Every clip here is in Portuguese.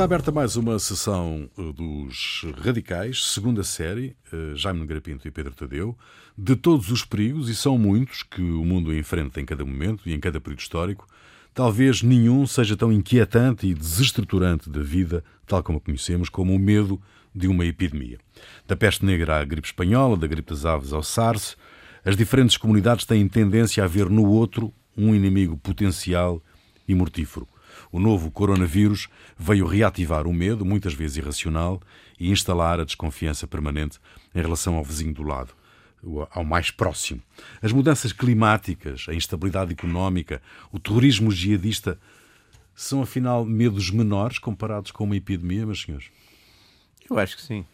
Está aberta mais uma sessão eh, dos Radicais, segunda série, eh, Jaime Nogueira Pinto e Pedro Tadeu, de todos os perigos, e são muitos, que o mundo enfrenta em cada momento e em cada período histórico, talvez nenhum seja tão inquietante e desestruturante da vida, tal como a conhecemos, como o medo de uma epidemia. Da peste negra à gripe espanhola, da gripe das aves ao SARS, as diferentes comunidades têm tendência a ver no outro um inimigo potencial e mortífero. O novo coronavírus veio reativar o medo, muitas vezes irracional, e instalar a desconfiança permanente em relação ao vizinho do lado, ao mais próximo. As mudanças climáticas, a instabilidade económica, o terrorismo jihadista são afinal medos menores comparados com uma epidemia, meus senhores? Eu acho que sim.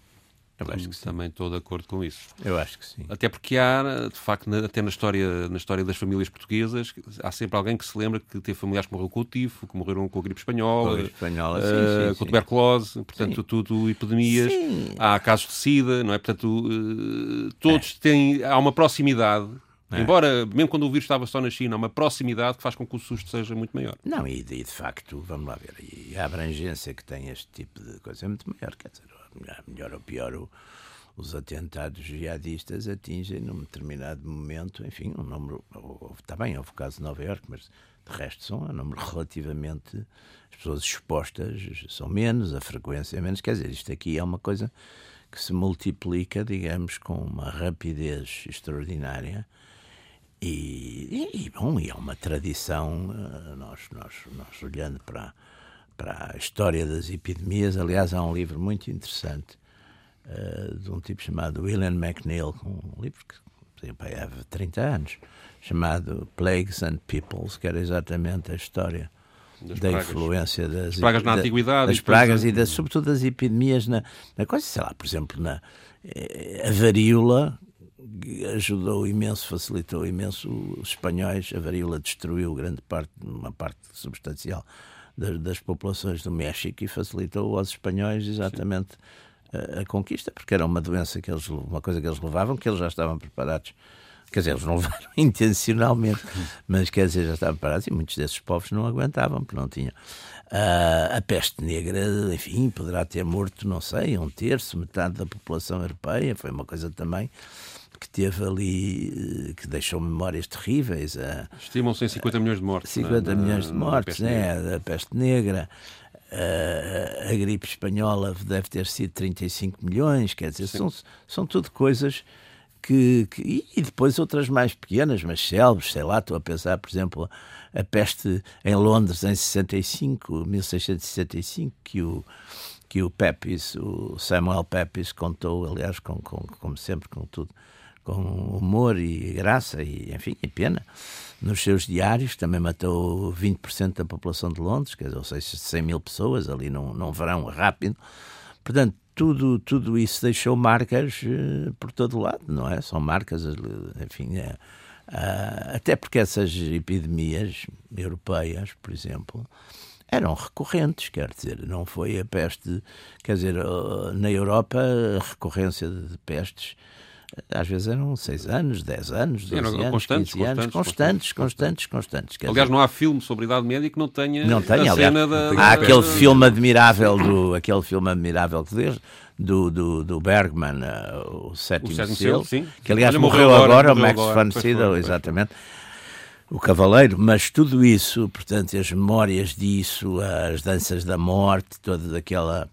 Eu acho que também estou de acordo com isso. Eu acho que sim. Até porque há, de facto, até na história, na história das famílias portuguesas, há sempre alguém que se lembra que teve familiares que morreram com o tifo, que morreram com a gripe espanhola, com a, espanhola, uh, sim, sim, com tuberculose, portanto, tudo epidemias. Há casos de sida, não é? Portanto, uh, todos é. têm. Há uma proximidade. É. Embora, mesmo quando o vírus estava só na China, há uma proximidade que faz com que o susto seja muito maior. Não, e de, de facto, vamos lá ver, a abrangência que tem este tipo de coisa é muito maior, quer dizer, melhor ou pior, o, os atentados jihadistas atingem num determinado momento, enfim, um número, está bem, houve caso de Nova Iorque, mas de resto são um número relativamente, as pessoas expostas são menos, a frequência é menos, quer dizer, isto aqui é uma coisa que se multiplica, digamos, com uma rapidez extraordinária e, e, bom, e é uma tradição, eh, nós, nós, nós olhando para, para a história das epidemias, aliás, há um livro muito interessante uh, de um tipo chamado William McNeill, um livro que há 30 anos, chamado Plagues and Peoples, que era exatamente a história das da pragas. influência das, As pragas na da, antiguidade, das pragas e das, sobretudo das epidemias na, na coisa, sei lá, por exemplo, na eh, a varíola ajudou imenso, facilitou imenso. Os espanhóis, a varíola destruiu grande parte, uma parte substancial das, das populações do México e facilitou aos espanhóis exatamente Sim a, conquista, porque era uma doença que eles, uma coisa que eles levavam, que eles já estavam preparados. Quer dizer, eles não levaram intencionalmente, mas quer dizer, já estavam preparados e muitos desses povos não aguentavam, porque não tinham. Uh, a peste negra, enfim, poderá ter morto, não sei, um terço, metade da população europeia. Foi uma coisa também que teve ali, que deixou memórias terríveis. Estimam-se em 50 milhões de mortes. 50 né? milhões de mortes, né? Da peste negra. Uh, a gripe espanhola deve ter sido 35 milhões, quer dizer, são, são tudo coisas que, que, E depois outras mais pequenas, mas célebres, sei lá, estou a pensar, por exemplo, a peste em Londres em 65, 1665, que o, que o Pepys, o Samuel Pepys contou, aliás, com, com, como sempre, com tudo, com humor e graça e, enfim, e pena nos seus diários, também matou 20% da população de Londres, quer dizer, ou seja, 100 mil pessoas ali num, num verão rápido. Portanto, tudo, tudo isso deixou marcas uh, por todo lado, não é? São marcas, enfim, é, até porque essas epidemias europeias, por exemplo, eram recorrentes, quer dizer, não foi a peste, quer dizer, na Europa a recorrência de pestes às vezes eram 6 anos, 10 anos, 12 anos, constantes, 15 anos, constantes, constantes, constantes. Aliás, não há filme sobre a Idade Média que não tenha não tenha, a aliás, cena da... Há aquele filme admirável, do, aquele filme admirável que Deus, do, do, do Bergman, uh, o Sétimo, o Sétimo Selo, sim. que aliás Olha, morreu, morreu, agora, o Max von Sydow, exatamente. O Cavaleiro, mas tudo isso, portanto, as memórias disso, as danças da morte, toda aquela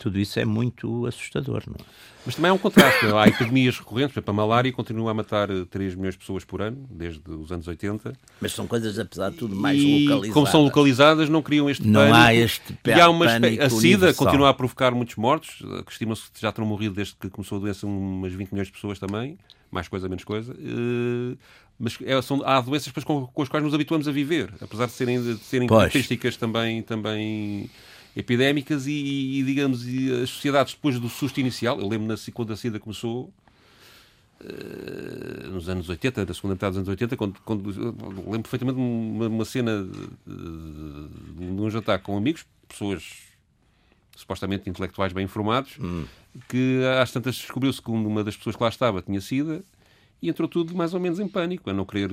tudo isso é muito assustador. Não é? Mas também há um contraste. há epidemias recorrentes, por exemplo, a malária continua a matar 3 eh, milhões de pessoas por ano, desde os anos 80. Mas são coisas, apesar de tudo, mais e, localizadas. Como são localizadas, não criam este não pânico. Não há este E há uma A SIDA continua a provocar muitos mortos, eh, que estima-se que já terão morrido desde que começou a doença umas 20 milhões de pessoas também, mais coisa, menos coisa. Uh, mas é, são, há doenças com, com, as quais nos habituamos a viver, apesar de serem, de serem características também, também epidémicas e, e, digamos, e as sociedades depois do susto inicial, eu lembro-me quando a SIDA começou, uh, nos anos 80, na segunda metade dos anos 80, quando, quando lembro perfeitamente uma, uma cena de, de, um jantar com amigos, pessoas supostamente intelectuais bem informados, hum. que às tantas descobriu-se que uma das pessoas que lá estava tinha SIDA e entrou tudo mais ou menos em pânico, a não querer...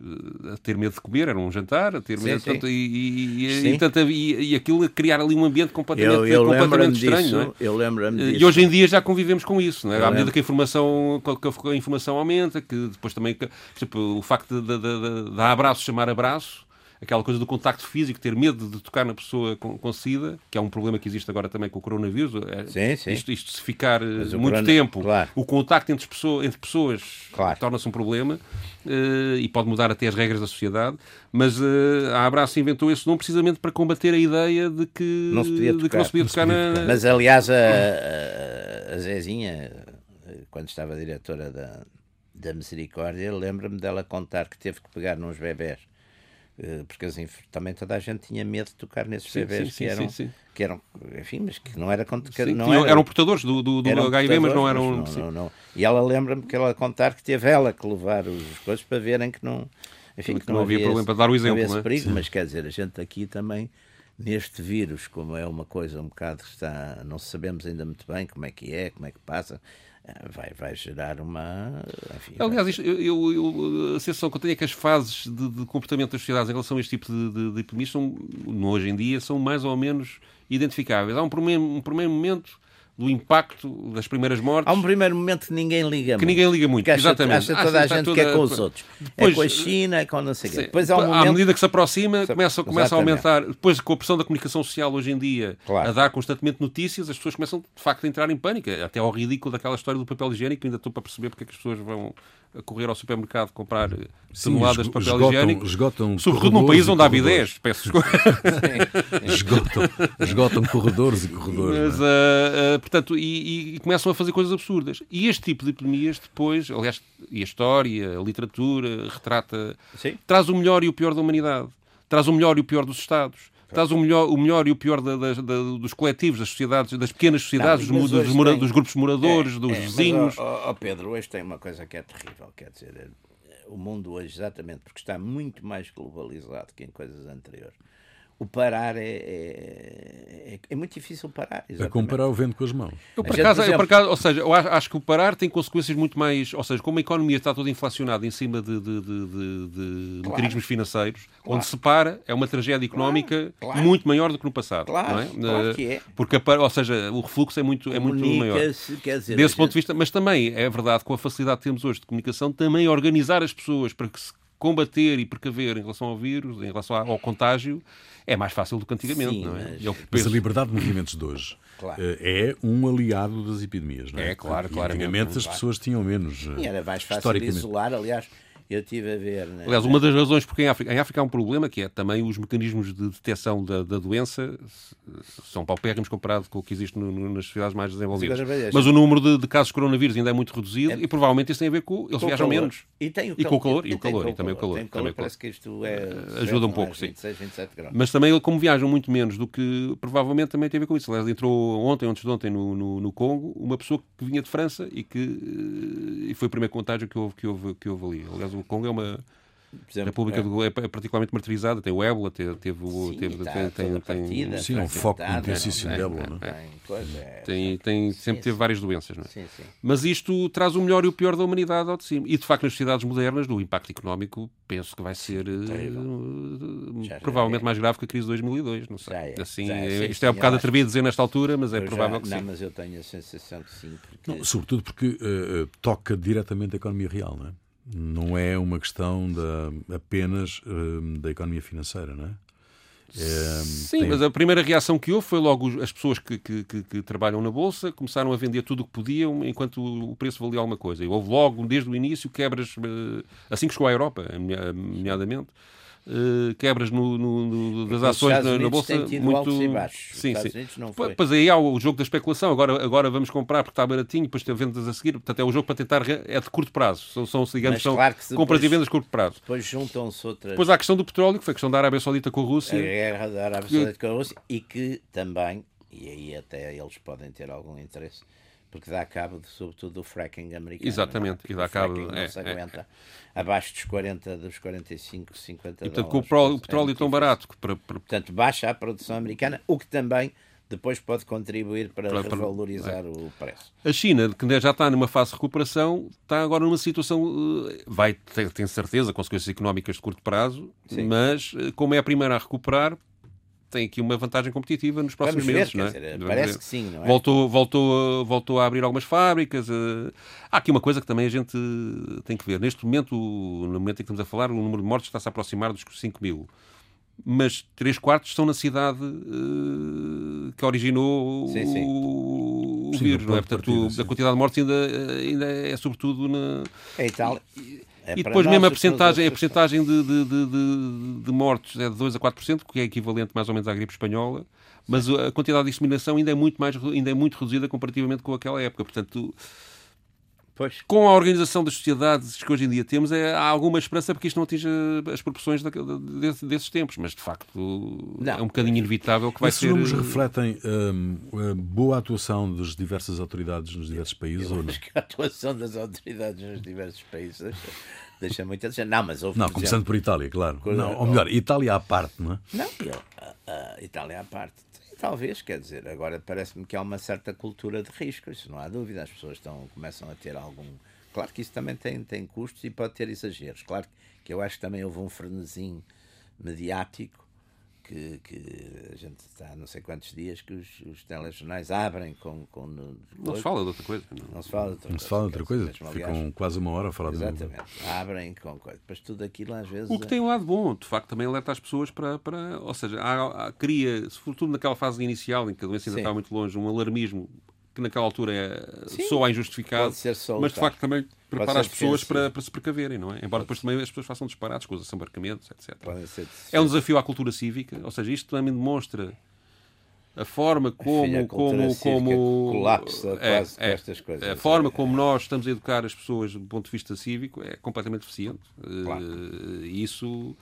Uh, a ter medo de comer, era um jantar, a ter medo, sim. Portanto, e, e, e, tanto, e, e aquilo a criar ali um ambiente completamente, eu, eu completamente estranho. Disso, não é? Eu lembro-me disso. E hoje em dia já convivemos com isso, não é? à medida que a informação, que a informação aumenta, que depois também, exemplo, o facto de, de, de, de abraço chamar abraço, aquela coisa do contacto físico, ter medo de tocar na pessoa com, com SIDA, que é um problema que existe agora também com o coronavírus. É, sim, sim. Isto, isto se ficar Mas muito corona... tempo, claro. o contacto entre, pessoa, entre pessoas claro. torna-se um problema uh, e pode mudar até as regras da sociedade. Mas uh, a Abraço inventou esse nome precisamente para combater a ideia de que não se podia tocar, não se podia tocar, na... Mas aliás, a, a, Zezinha, quando estava diretora da, da Misericórdia, lembra-me dela contar que teve que pegar nos bebés eh, porque assim, também toda a gente tinha medo de tocar nesses sim, sim, que, eram, sim, que eram, enfim, mas que não era que não tinham, eram, eram, portadores do, do, do eram HIV, mas não eram. Mas não, não, não, E ela lembra-me que ela contar que teve ela que levar os coisas para verem que não, enfim, que, que não, havia, havia problema esse, para dar o exemplo. Não é? perigo, mas quer dizer, a gente aqui também neste vírus, como é uma coisa um bocado que está, não sabemos ainda muito bem como é que é, como é que passa, vai, vai gerar uma. Enfim, Aliás, isto, eu, eu, a sensação que eu tenho é que as fases de, de comportamento das sociedades em relação a este tipo de, de, de epidemias, são, hoje em dia, são mais ou menos identificáveis. Há um primeiro, um primeiro momento do impacto das primeiras mortes. Há um primeiro momento que ninguém liga que muito. ninguém liga muito, que acha, exatamente. Acha toda a gente toda... que é com os outros. Depois, é com a China, é com não sei o quê. Depois há um momento... À medida que se aproxima, começa, começa a aumentar. Depois, com a pressão da comunicação social hoje em dia, claro. a dar constantemente notícias, as pessoas começam, de facto, a entrar em pânico. Até ao ridículo daquela história do papel higiênico, ainda estou para perceber porque é que as pessoas vão a correr ao supermercado comprar Sim, toneladas de papel esgotam, higiênico. Esgotam Sobretudo num país onde há bidés, peço esgotam, esgotam corredores e corredores. Mas, uh, uh, portanto, e, e, começam a fazer coisas absurdas. E este tipo de epidemias depois, aliás, e a história, a literatura, retrata, Sim. traz o melhor e o pior da humanidade. Traz o melhor e o pior dos Estados Estás o melhor, o melhor e o pior da, da, da, dos coletivos, das sociedades, das pequenas sociedades, não, dos, dos, mora, tem... dos, grupos moradores, é, dos é, vizinhos. Mas, oh, oh, Pedro, hoje tem uma coisa que é terrível, quer dizer, o mundo hoje, exatamente porque está muito mais globalizado que em coisas anteriores o parar é, é, é, é, muito difícil parar. Exatamente. A comparar o vento com as mãos. Eu, por acaso, exemplo... eu, por acaso, ou seja, eu acho que o parar tem consequências muito mais. Ou seja, como a economia está toda inflacionada em cima de, de, de, de claro. mecanismos financeiros, claro. onde se para é uma tragédia económica claro. muito maior do que no passado. Claro, não é? claro que é. Porque, ou seja, o refluxo é muito, é muito maior. Quer dizer, Desse ponto de vista, mas também é verdade, com a facilidade que temos hoje de comunicação, também organizar as pessoas para que se combater e precaver em relação ao vírus, em relação ao contágio, é mais fácil do que antigamente. Sim, não é? mas... mas... a liberdade de movimentos de hoje claro. Eh, é um aliado das epidemias. Não é? é claro, claro. Antigamente as pessoas tinham menos. E era mais fácil de isolar, aliás. Eu estive a ver. Né? Aliás, uma das razões porque em África, em África há um problema que é também os mecanismos de detecção da, da doença são paupérrimos comparado com o que existe no, no, nas sociedades mais desenvolvidas. Mas o número de, de, casos de coronavírus ainda é muito reduzido é... e provavelmente isso tem a ver com. Eles com viajam menos. E, tem o e com o calor. E, e o calor. E também o calor. Tem calor, parece que isto é. Eh, ajuda um pouco, 26, sim. 27 graus. Mas também, como viajam muito menos do que. Provavelmente também tem a ver com isso. Aliás, entrou ontem, antes de ontem, no, no, no Congo, uma pessoa que vinha de França e que. Eh, e foi o primeiro contágio que houve, que houve, que houve ali. Aliás, o Congo é uma Exemplo, a República é. Do, é particularmente martirizada, tem o ébola, teve, teve, sim, teve, tá, tem, tem, partida, sim, um foco intensíssimo de ébola, não é? é tem, tem, sempre teve várias doenças, não é? Sim, sim. Mas isto traz o melhor e o pior da humanidade ao de cima. E de facto, nas sociedades modernas, do impacto económico, penso que vai ser uh, provavelmente é. mais grave que a crise de 2002. Não sei. É, assim, é, isto é um bocado atrevido dizer nesta altura, mas é provável já, que não, sim. mas eu tenho a sensação que sim. Porque... Não, sobretudo porque uh, toca diretamente a economia real, não é? Não é uma questão da, apenas uh, da economia financeira, não é? É, Sim, tem... mas a primeira reação que houve foi logo as pessoas que, que, que, que, trabalham na Bolsa começaram a vender tudo o que podiam enquanto o preço valia alguma coisa. E houve logo, desde o início, quebras, eh, assim que chegou à Europa, nomeadamente, uh, quebras no, no, no, das ações na, na, Bolsa. muito... Sim, sim. Pois aí há o jogo da especulação. Agora, agora vamos comprar porque está baratinho, depois tem vendas a seguir. Portanto, é o jogo para tentar. É de curto prazo. São, são digamos, são claro depois, compras e vendas de curto prazo. Depois juntam-se outras. Depois há a questão do petróleo, que foi a questão da Arábia Saudita com a Rússia. A guerra da Arábia Saudita com a Rússia e que também, e aí até eles podem ter algum interesse porque dá cabo, de, sobretudo, do fracking americano. Exatamente, e dá cabo. não é, se é. aguenta é. abaixo dos 40, dos 45, 50 e, portanto, dólares. com o, petróleo é tão barato. Que para, para... Portanto, baixa a produção americana, o que também depois pode contribuir para, para revalorizar é. o preço. A China, que já está numa fase de recuperação, está agora numa situação, eh, vai ter, tem certeza, consequências económicas de curto prazo, Sim. mas eh, como é a primeira a recuperar, tem aqui uma vantagem competitiva nos próximos Vamos meses. Ver, não é? Dizer, parece ver. que sim, não é? Voltou, voltou, voltou a abrir algumas fábricas. Eh, há aqui uma coisa que também a gente tem que ver. Neste momento, no momento em que estamos a falar, o número de mortes está-se a aproximar dos 5 mil mas três quartos estão na cidade uh, que originou sim, sim. o, sim, vírus, não é? Portanto, partida, a quantidade de mortes ainda, ainda é sobretudo na. É Itália. É e depois mesmo a porcentagem, a porcentagem de, de, de, de, mortes é de 2 a 4%, que é equivalente mais ou menos à gripe espanhola, mas a quantidade de disseminação ainda é muito, mais, ainda é muito reduzida comparativamente com aquela época. Portanto, Pois. Com a organização das sociedades que hoje em dia temos, é, há alguma esperança porque isto não atinja as proporções da, de, desses tempos, mas de facto não. é um bocadinho inevitável que vai Esses ser. números refletem hum, a boa atuação das diversas autoridades nos diversos países? Eu ou não? acho que a atuação das autoridades nos diversos países deixa muito a dizer. Não, mas houve, Não, por começando exemplo, por Itália, claro. Não, ou melhor, Itália à parte, não é? Não, a, a Itália à parte Talvez, quer dizer, agora parece-me que há uma certa cultura de risco, isso não há dúvida, as pessoas estão, começam a ter algum. Claro que isso também tem, tem custos e pode ter exageros. Claro que eu acho que também houve um frenesim mediático que, que a gente está há não sei quantos dias que os, os telejornais abrem com. com não se fala de outra coisa. Não, não se fala de outra não coisa. Se fala de outra coisa. Ficam aliás, quase uma hora a falar Exatamente. De abrem com coisa. Depois tudo aquilo às vezes. O que tem um lado bom, de facto, também alerta as pessoas para. para ou seja, há, há, cria, sobretudo naquela fase inicial em que a doença ainda Sim. está muito longe, um alarmismo que naquela altura é, soa injustificado, mas de facto também prepara as pessoas para, para, se precaverem, não é? Embora depois também as pessoas façam disparados com os assambarcamentos, etc. É um desafio à cultura cívica, ou seja, isto também demonstra a forma como a como como colapsa é, quase é, estas coisas a forma é. como nós estamos a educar as pessoas do ponto de vista cívico é completamente deficiente claro. uh, isso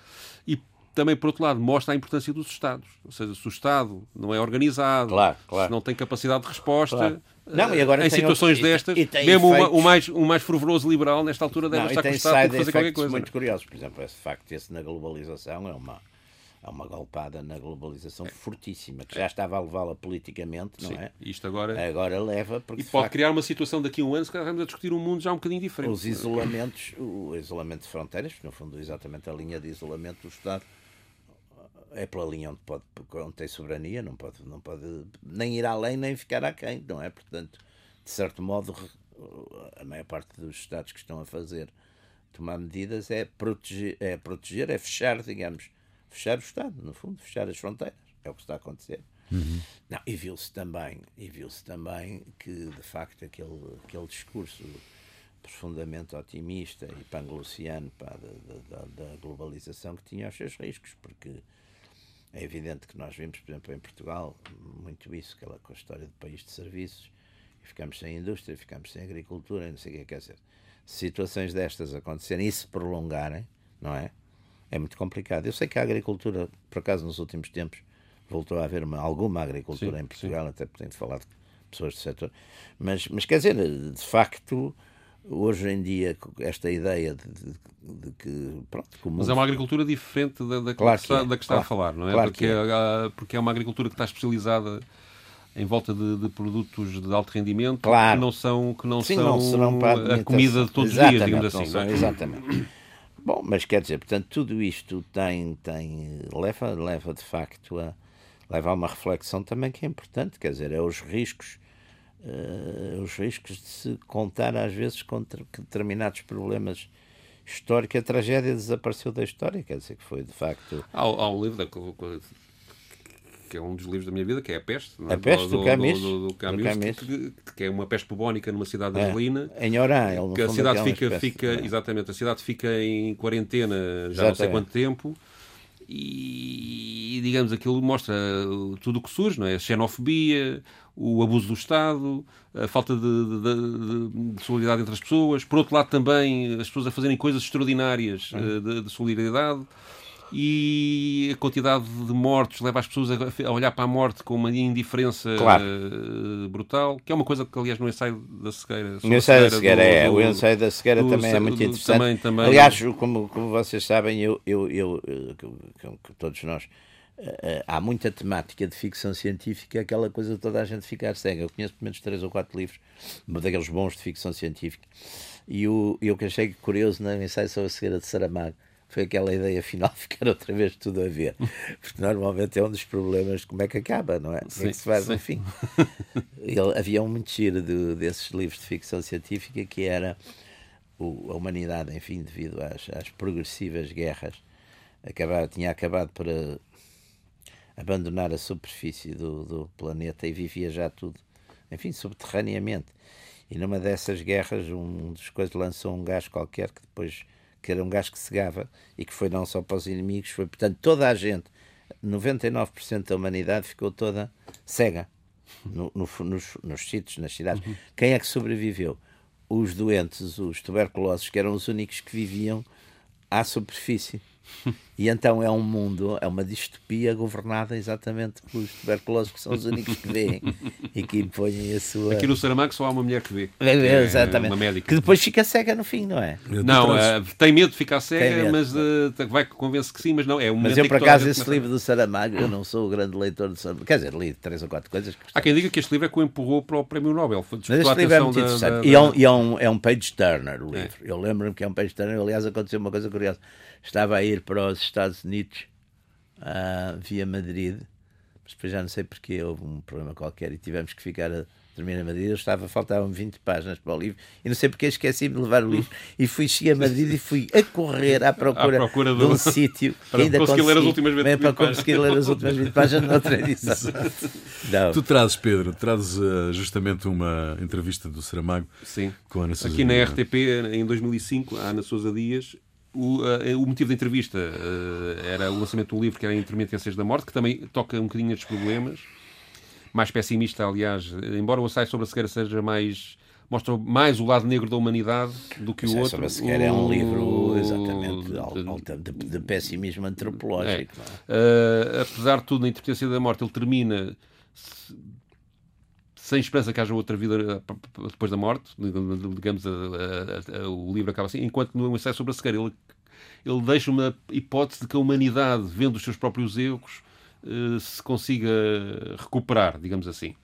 e também, por outro lado, mostra a importância dos Estados. Ou seja, se o Estado não é organizado, claro, claro. se não tem capacidade de resposta, claro. não, e agora em situações outro, destas, e, e mesmo efeitos... o, mais, o mais fervoroso liberal, nesta altura, deve não, estar com o Estado para fazer qualquer coisa. muito curiosos. Por exemplo, esse facto esse na globalização é uma há uma golpada na globalização é. fortíssima, que já estava a levá-la politicamente, não Sim, é? Isto agora... agora leva... Porque, e pode facto, criar uma situação daqui a um ano, se calhar vamos a discutir um mundo já um bocadinho diferente. Os isolamentos, o isolamento de fronteiras, no fundo exatamente a linha de isolamento do Estado, é pela linha onde, pode, onde tem soberania, não pode, não pode nem ir além nem ficar aquém, não é? Portanto, de certo modo, a maior parte dos Estados que estão a fazer tomar medidas é proteger, é, proteger, é fechar, digamos, fechar o Estado, no fundo, fechar as fronteiras. É o que está a acontecer. Uhum. Não, e viu-se também, e viu-se também que, de facto, aquele, aquele discurso profundamente otimista e panglossiano pá, da, da, da, globalização que tinha os seus riscos, porque é evidente que nós vimos, por exemplo, em Portugal, muito isso, aquela com a história do país de serviços, e ficamos sem indústria, ficamos sem agricultura, não sei o que quer dizer. Situações destas acontecerem e se prolongarem, não é? É muito complicado. Eu sei que a agricultura, por acaso, nos últimos tempos, voltou a haver uma, alguma agricultura sim, em Portugal, sim. até por ter falado com pessoas do setor, mas, mas quer dizer, de facto, hoje em dia esta ideia de, de, de que pronto mas é uma agricultura diferente da, da, claro que, está, é. da que está claro, a falar não é claro porque é. é. porque é uma agricultura que está especializada em volta de, de produtos de alto rendimento claro. que não são que não Sim, são não a, a comida de todos os dias digamos assim são, é? exatamente bom mas quer dizer portanto tudo isto tem tem leva leva de facto a leva a uma reflexão também que é importante quer dizer é os riscos uh, os riscos de se contar às vezes com determinados problemas históricos. A tragédia desapareceu da história, quer dizer que foi de facto. Há, há um livro da, que é um dos livros da minha vida, que é A Peste. É? A Peste do, do Camus. Do, do, do Camus, Camus. Que, que, é uma peste bubónica numa cidade é. argelina. Em Oran, ele que a cidade fica, fica exatamente, a cidade fica em quarentena já não sei quanto tempo e, digamos, aquilo mostra tudo o que surge, não é? A xenofobia, o abuso do Estado, a falta de, de, de, solidariedade entre as pessoas. Por outro lado, também as pessoas a fazerem coisas extraordinárias uhum. de, de solidariedade e a quantidade de mortos leva as pessoas a olhar para a morte com uma indiferença claro. uh, brutal, que é uma coisa que, aliás, no ensaio da cegueira. O ensaio da cegueira, do, é. Do, o ensaio da cegueira do, também é muito interessante. Também, também, aliás, como, como vocês sabem, eu, eu, eu, eu, todos nós uh, há muita temática de ficção científica, aquela coisa de toda a gente ficar cega. Eu conheço pelo menos três ou quatro livros, daqueles bons de ficção científica. E o, eu que achei curioso no ensaio sobre a cegueira de Saramago foi aquela ideia final ficar outra vez tudo a ver. Porque normalmente é um dos problemas de como é que acaba, não é? Como é que se faz sim. no fim. Ele, havia um giro de, desses livros de ficção científica que era o, a humanidade, enfim, devido às, às progressivas guerras, acabar, tinha acabado por a, eh, abandonar a superfície do, do planeta e vivia já tudo, enfim, subterraneamente. E numa dessas guerras, um dos coisas lançou um gás qualquer que depois que era um gás que cegava e que foi não só para os inimigos, foi portanto toda a gente, 99% da humanidade ficou toda cega no, no, nos, nos sítios, nas cidades. Uhum. Quem é que sobreviveu? Os doentes, os tuberculosos, que eram os únicos que viviam à superfície. E então é um mundo, é uma distopia governada exatamente pelos tuberculosos, que são os únicos que veem e que impõem a sua. Aqui no Saramago só há uma mulher que vê. É, é, exatamente. Uma médica. Que depois fica cega no fim, não é? Não, uh, tem medo de ficar cega, mas uh, vai que convence que sim, mas não. É um mas eu, por acaso, esse livro do Saramago, eu não sou o grande leitor de Saramago. Quer dizer, li três ou quatro coisas. Há quem diga que este livro é que o empurrou para o Prémio Nobel. Foi mas este livro é muito interessante. Da, da... E, é um, e é, um, é um page turner o é. livro. É. Eu lembro-me que é um page turner. Aliás, aconteceu uma coisa curiosa. Estava a ir para os Estados Unidos uh, via Madrid, mas depois já não sei porque houve um problema qualquer e tivemos que ficar a dormir a Madrid. Eu estava, faltavam 20 páginas para o livro e não sei porque esqueci de levar o livro. E fui, cheguei a Madrid e fui a correr à procura, à procura de um sítio para ainda conseguir ler as últimas 20 para conseguir ler as últimas 20 páginas noutra edição. tu trazes, Pedro, trazes uh, justamente uma entrevista do Saramago Sim. com a Ana Sousa Aqui na RTP, em 2005, a Ana Sousa Dias o, uh, o, motivo da entrevista uh, era o lançamento do livro que era Intermitências da Morte, que também toca um bocadinho estes problemas. Mais pessimista, aliás, embora o ensaio sobre a cegueira seja mais. mostra mais o lado negro da humanidade do que o, o outro. Sobre a cegueira o, é um livro, exatamente, de, de, de pessimismo antropológico. É. Uh, apesar de tudo, na Intermitência da Morte, ele termina sem esperança que haja outra vida depois da morte, digamos, a, a, a, o livro acaba assim, enquanto no ensaio sobre a cegueira ele, ele deixa uma hipótese de que a humanidade, vendo os seus próprios erros, uh, se consiga recuperar, digamos assim.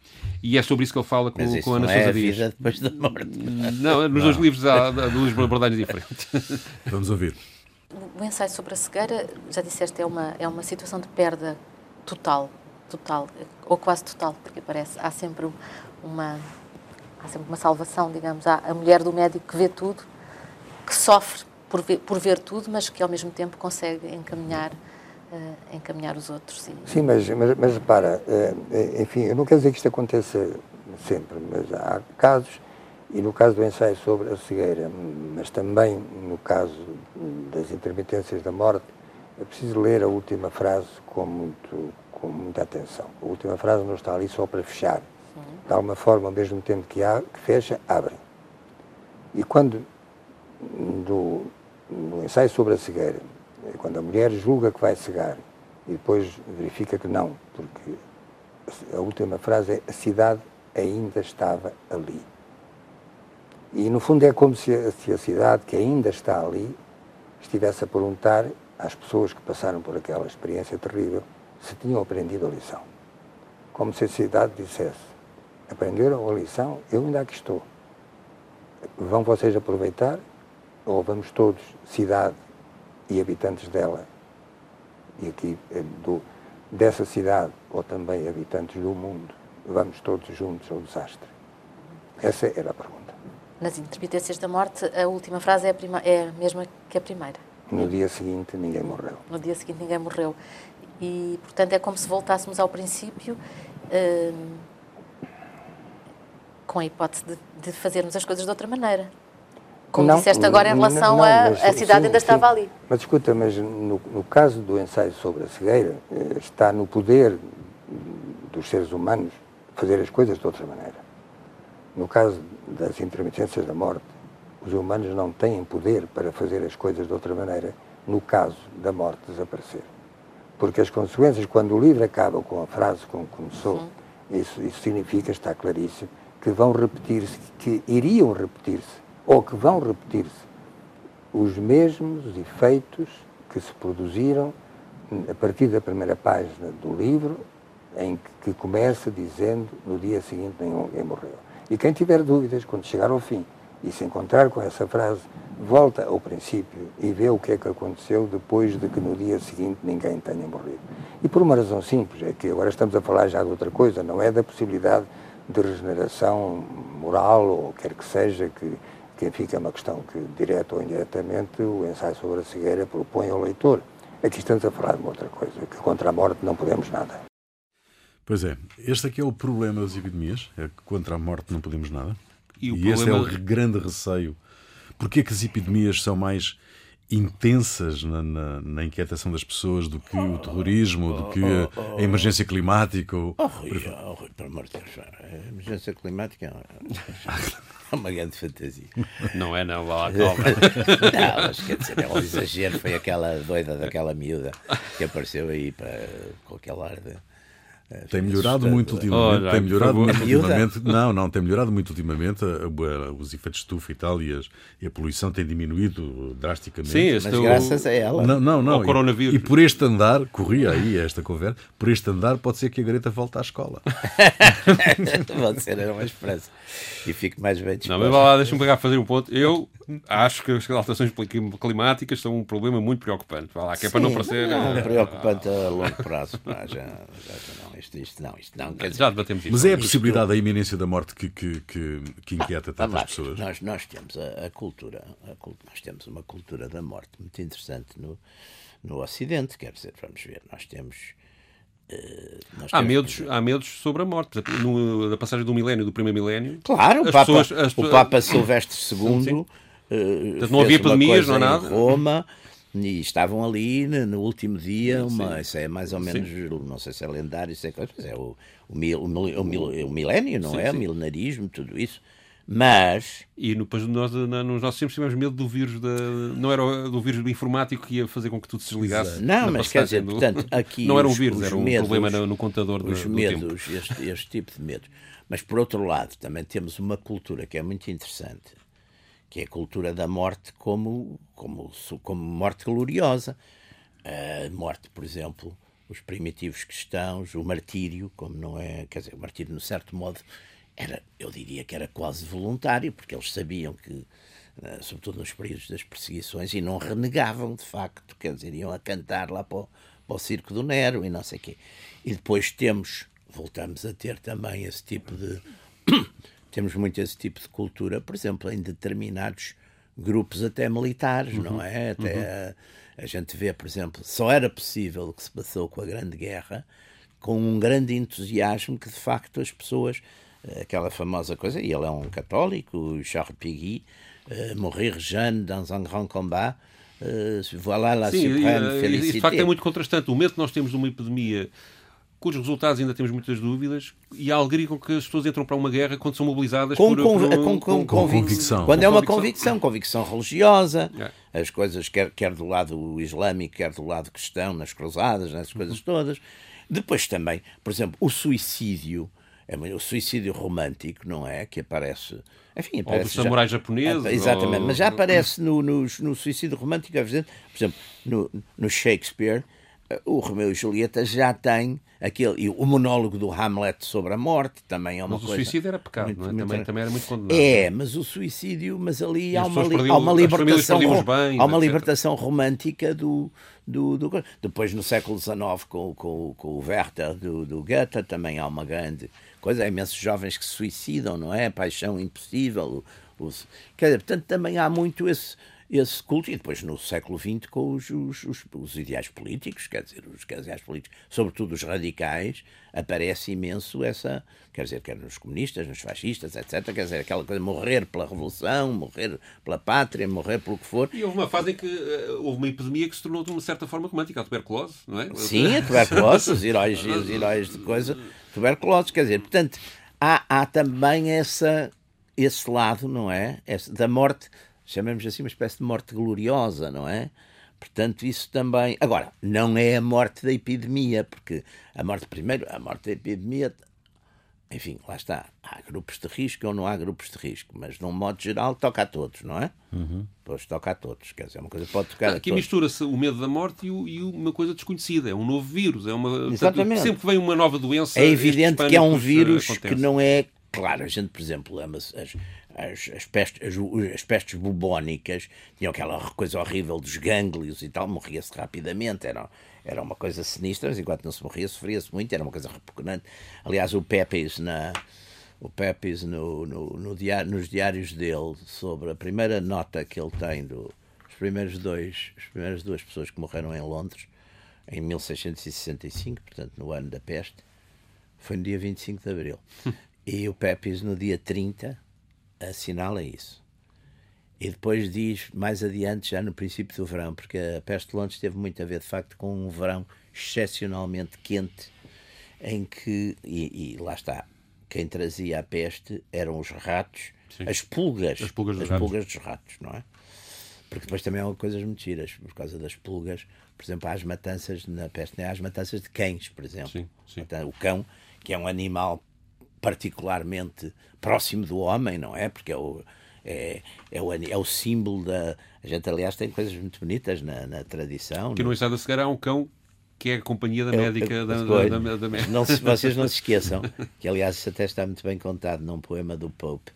E é sobre isso que ele fala com, Mas com a Ana Sousa é Dias. vida depois da morte. Não, nos não. dois livros há, duas abordagens diferentes. Vamos ouvir. O ensaio sobre a cegueira, já disseste, é uma, é uma situação de perda total total, ou quase total, porque parece há sempre uma há sempre uma salvação, digamos, há a mulher do médico que vê tudo, que sofre por ver, por ver tudo, mas que ao mesmo tempo consegue encaminhar uh, encaminhar os outros. E... Sim, mas, mas, mas repara, uh, enfim, eu não quero dizer que isto aconteça sempre, mas há casos, e no caso do ensaio sobre a cegueira, mas também no caso das intermitências da morte, é preciso ler a última frase com muito com muita atenção. A última frase não está ali só para fechar. De alguma forma, ao mesmo tempo que, há, que fecha, abre. E quando, do, no ensaio sobre a cegueira, quando a mulher julga que vai cegar e depois verifica que não, porque a última frase é a cidade ainda estava ali. E no fundo é como se a, se a cidade que ainda está ali estivesse a perguntar às pessoas que passaram por aquela experiência terrível se tinham aprendido a lição. Como se a cidade dissesse: aprenderam a lição, eu ainda aqui estou. Vão vocês aproveitar ou vamos todos, cidade e habitantes dela, e aqui eh, do, dessa cidade ou também habitantes do mundo, vamos todos juntos ao desastre? Essa era a pergunta. Nas intermitências da morte, a última frase é a, é a mesma que a primeira. No dia seguinte, ninguém morreu. No dia seguinte, ninguém morreu. E, portanto, é como se voltássemos ao princípio, hum, com a hipótese de, de, fazermos as coisas de outra maneira. Como não, disseste agora em relação a cidade sim, ainda estava sim. ali. Mas escuta, mas no, no, caso do ensaio sobre a cegueira, eh, está no poder dos seres humanos fazer as coisas de outra maneira. No caso das intermitências da morte, os humanos não têm poder para fazer as coisas de outra maneira no caso da morte desaparecer. Porque as consequências, quando o livro acaba com a frase como começou, isso, isso significa, está claríssimo, que vão repetir-se, que iriam repetir-se, ou que vão repetir-se, os mesmos efeitos que se produziram a partir da primeira página do livro, em que, que começa dizendo no dia seguinte ninguém morreu. E quem tiver dúvidas, quando chegar ao fim e se encontrar com essa frase, volta ao princípio e vê o que é que aconteceu depois de que no dia seguinte ninguém tenha morrido. E por uma razão simples, é que agora estamos a falar já de outra coisa, não é da possibilidade de regeneração moral ou quer que seja, que, que fica uma questão que, direto ou indiretamente, o ensaio sobre a cegueira propõe ao leitor. Aqui estamos a falar de uma outra coisa, que contra a morte não podemos nada. Pois é, este aqui é o problema das epidemias, é que contra a morte não podemos nada. E, o e esse é o grande receio. Porquê que as epidemias são mais intensas na, na- na inquietação das pessoas do que o terrorismo, do que a, a emergência climática? ou- Oh, Rui, oh, Rui, pelo amor de Deus, a emergência climática é uma- é uma grande fantasia. Não é, não, vá lá, calma. Não, mas quer dizer, é um exagero. Foi aquela doida daquela miúda que apareceu aí para, com aquele ar de. Eh, Tem melhorado muito ultimamente. Olha, tem melhorado muito ultimamente. Não, não, tem melhorado muito ultimamente. Os efeitos de estufa e tal e, as- e a poluição têm diminuído drasticamente. Sim, este Mas é o- graças a ela. Não, não, não. E, e por este andar, corria aí esta conversa, por este andar pode ser que a Greta volte à escola. Pode ser, era uma esperança. E fico mais bem Não, disposto. mas vá lá, deixa-me pegar a fazer um ponto. Eu acho que as alterações clim- climáticas são um problema muito preocupante. Vá lá, que é para não Sim, parecer. Não, eh, preocupante a longo prazo. pá, já, já, não, isto, isto não, isto não. Quer dizer, Já debatemos isso. Mas é a possibilidade da iminência da morte que, que, que, que inquieta Vamos tantas lá, pessoas. Nós, nós temos a, a cultura, a cult- nós temos uma cultura da morte muito interessante no, no Ocidente, quer dizer, vamos ver, nós temos. eh, Há medos, há medos sobre a morte. No- da passagem do milénio, do primeiro milénio. Claro, o Papa, pessoas- as o Papa Silvestre II Sim. eh, Portanto, não havia epidemias, não há nada. Roma e estavam ali no, último dia, uma, Sim. isso é mais ou menos, não sei se é lendário, se é coisa, mas é o, o, mil, o, mil- o, mil- o milénio, não Sim, é? sim. O milenarismo, tudo isso. Mas E no, nós, nos nossos tempos tivemos medo do vírus, da, não era do vírus informático que ia fazer com que tudo se desligasse. Não, mas quer dizer, portanto, aqui Não era um vírus, era um medos- problema no, no contador do, os do medos, este, este tipo de medos. Mas por outro lado, também temos uma cultura que é muito interessante, que é a cultura da morte como, como, como morte gloriosa. A morte, por exemplo, os primitivos cristãos, o martírio, como não é, quer dizer, o martírio, no certo modo, era, eu diria que era quase voluntário, porque eles sabiam que, eh, sobretudo nos períodos das perseguições, e não renegavam de facto, quer dizer, iam a cantar lá para o, para o circo do Nero e não sei o quê. E depois temos, voltamos a ter também esse tipo de. Temos muito esse tipo de cultura, por exemplo, em determinados grupos até militares, não é? Até a, a gente vê, por exemplo, só era possível o que se passou com a Grande Guerra com um grande entusiasmo que de facto as pessoas, eh, aquela famosa coisa, e ele é um católico, o Charles Péguy, eh, morrer jeune dans un grand combat, eh, voilà la Sim, e, suprême e, félicité. de facto é muito contrastante. O medo que nós temos de uma epidemia cujos resultados ainda temos muitas dúvidas e a alegria com que as pessoas entram para uma guerra quando são mobilizadas com, por, com, por um- com, com, com convicção. Quando Com é uma convicção. convicção, religiosa, É. as coisas, quer, quer do lado islâmico, quer do lado cristão, nas cruzadas, nessas coisas todas. Depois também, por exemplo, o suicídio, é o suicídio romântico, não é? Que aparece. Enfim, Ou aparece dos já- samurais japoneses. Exatamente, ou- mas já aparece no, no, no suicídio romântico, por exemplo, no, no Shakespeare, o Romeu e Julieta já tem aquele. E o monólogo do Hamlet sobre a morte também é uma Mas o coisa. suicídio era pecado, muito- não é? muito- Também, também era muito condenado. É, mas o suicídio, mas ali há uma, perdiam- há uma libertação, os bens, há uma etc. libertação romântica do, do, do- Depois, no século XIX, com, com, com o Werther do, do Goethe, também há uma grande coisa. Há imensos jovens que se suicidam, não é? Paixão impossível. O, o- quer dizer, portanto, também há muito esse, esse culto. E depois, no século XX, com os, os, os, os ideais políticos, quer dizer, os ideais políticos, sobretudo os radicais, aparece imenso essa. Quer dizer, quer nos comunistas, nos fascistas, etc. Quer dizer, aquela coisa morrer pela revolução, morrer pela pátria, morrer pelo que for. E houve uma fase em que eh, houve uma epidemia que se tornou de uma certa forma romântica, a tuberculose, não é? Sim, a tuberculose, os heróis, os heróis de coisa, tuberculose, quer dizer, portanto, há, há também essa, esse lado, não é? Esse, da morte, chamemos assim uma espécie de morte gloriosa, não é? Portanto, isso também. Agora, não é a morte da epidemia, porque a morte, primeiro, a morte da epidemia enfim, lá está. Há grupos de risco ou não há grupos de risco, mas de um modo geral toca a todos, não é? Uhum. Pois toca a todos. Quer dizer, é uma coisa pode tocar Aqui a todos. mistura-se o medo da morte e, o, e, uma coisa desconhecida. É um novo vírus. É uma, Exatamente. sempre que vem uma nova doença. É evidente que é um vírus que não é. Claro, a gente, por exemplo, ama as, as, as, pestes, as, as pestes bubónicas tinham aquela coisa horrível dos gânglios e tal, morria-se rapidamente. Era, era uma coisa sinistra, mas enquanto não se morria, sofria-se muito, era uma coisa repugnante. Aliás, o Pepis, na, o no, no, no diário, nos diários dele, sobre a primeira nota que ele tem do, os primeiros dois, as primeiras duas pessoas que morreram em Londres, em 1665, portanto, no ano da peste, foi no dia 25 de abril. e o Pepis, no dia 30, assinala isso. E depois diz, mais adiante, já no princípio do verão, porque a peste de Londres teve muito a ver, de facto, com um verão excepcionalmente quente, em que, e, e lá está, quem trazia a peste eram os ratos, Sim. as pulgas, as pulgas, dos, as ratos. pulgas dos ratos, não é? Porque depois também há coisas muito giras, por causa das pulgas, por exemplo, há as matanças na peste, há as matanças de cães, por exemplo. Sim, sim. o cão, que é um animal particularmente próximo do homem, não é? Porque é o é, é, o, é o símbolo da. A gente, aliás, tem coisas muito bonitas na, na tradição. Que no Estado da Cegueira há um cão que é a companhia da médica da, da, da, da, médica. Não, vocês não se esqueçam, que aliás isso até está muito bem contado num poema do Pope,